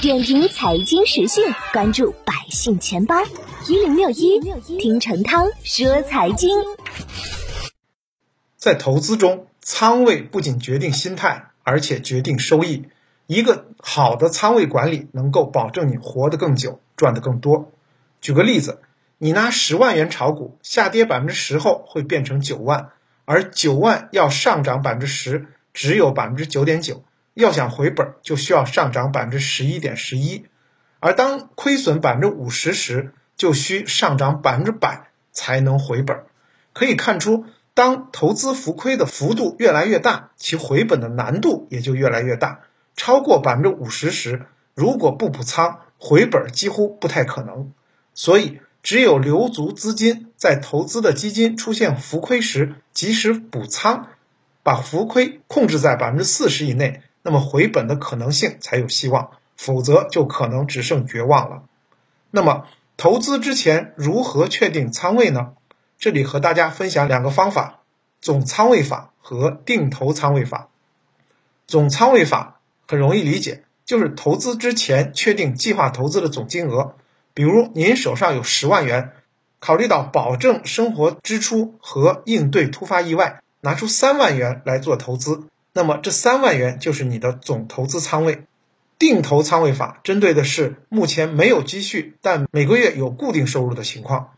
点评财经时讯，关注百姓钱包一零六一，听陈涛说财经。在投资中，仓位不仅决定心态，而且决定收益。一个好的仓位管理能够保证你活得更久，赚得更多。举个例子，你拿十万元炒股，下跌百分之十后会变成九万，而九万要上涨百分之十，只有百分之九点九。要想回本，就需要上涨百分之十一点十一，而当亏损百分之五十时，就需上涨百分之百才能回本。可以看出，当投资浮亏的幅度越来越大，其回本的难度也就越来越大。超过百分之五十时，如果不补仓，回本几乎不太可能。所以，只有留足资金，在投资的基金出现浮亏时，及时补仓，把浮亏控制在百分之四十以内。那么回本的可能性才有希望，否则就可能只剩绝望了。那么投资之前如何确定仓位呢？这里和大家分享两个方法：总仓位法和定投仓位法。总仓位法很容易理解，就是投资之前确定计划投资的总金额。比如您手上有十万元，考虑到保证生活支出和应对突发意外，拿出三万元来做投资。那么这三万元就是你的总投资仓位，定投仓位法针对的是目前没有积蓄但每个月有固定收入的情况。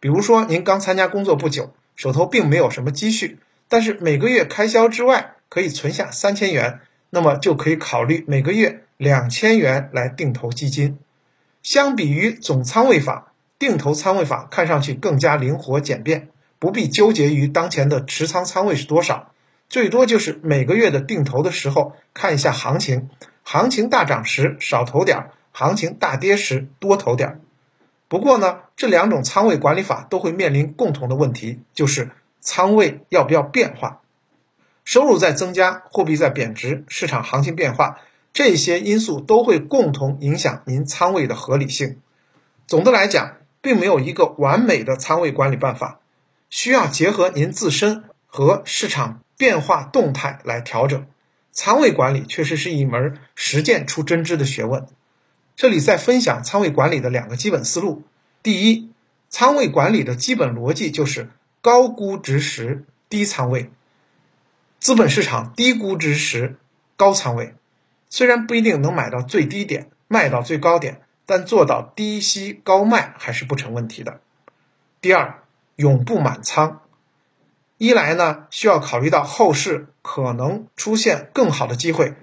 比如说您刚参加工作不久，手头并没有什么积蓄，但是每个月开销之外可以存下三千元，那么就可以考虑每个月两千元来定投基金。相比于总仓位法，定投仓位法看上去更加灵活简便，不必纠结于当前的持仓仓位是多少。最多就是每个月的定投的时候看一下行情，行情大涨时少投点儿，行情大跌时多投点儿。不过呢，这两种仓位管理法都会面临共同的问题，就是仓位要不要变化。收入在增加，货币在贬值，市场行情变化，这些因素都会共同影响您仓位的合理性。总的来讲，并没有一个完美的仓位管理办法，需要结合您自身和市场。变化动态来调整，仓位管理确实是一门实践出真知的学问。这里再分享仓位管理的两个基本思路：第一，仓位管理的基本逻辑就是高估值时低仓位，资本市场低估值时高仓位。虽然不一定能买到最低点，卖到最高点，但做到低吸高卖还是不成问题的。第二，永不满仓。一来呢，需要考虑到后市可能出现更好的机会，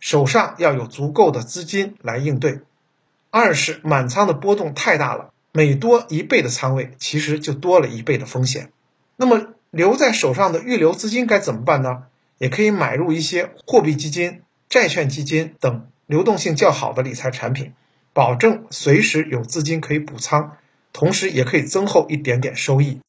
手上要有足够的资金来应对；二是满仓的波动太大了，每多一倍的仓位，其实就多了一倍的风险。那么留在手上的预留资金该怎么办呢？也可以买入一些货币基金、债券基金等流动性较好的理财产品，保证随时有资金可以补仓，同时也可以增厚一点点收益。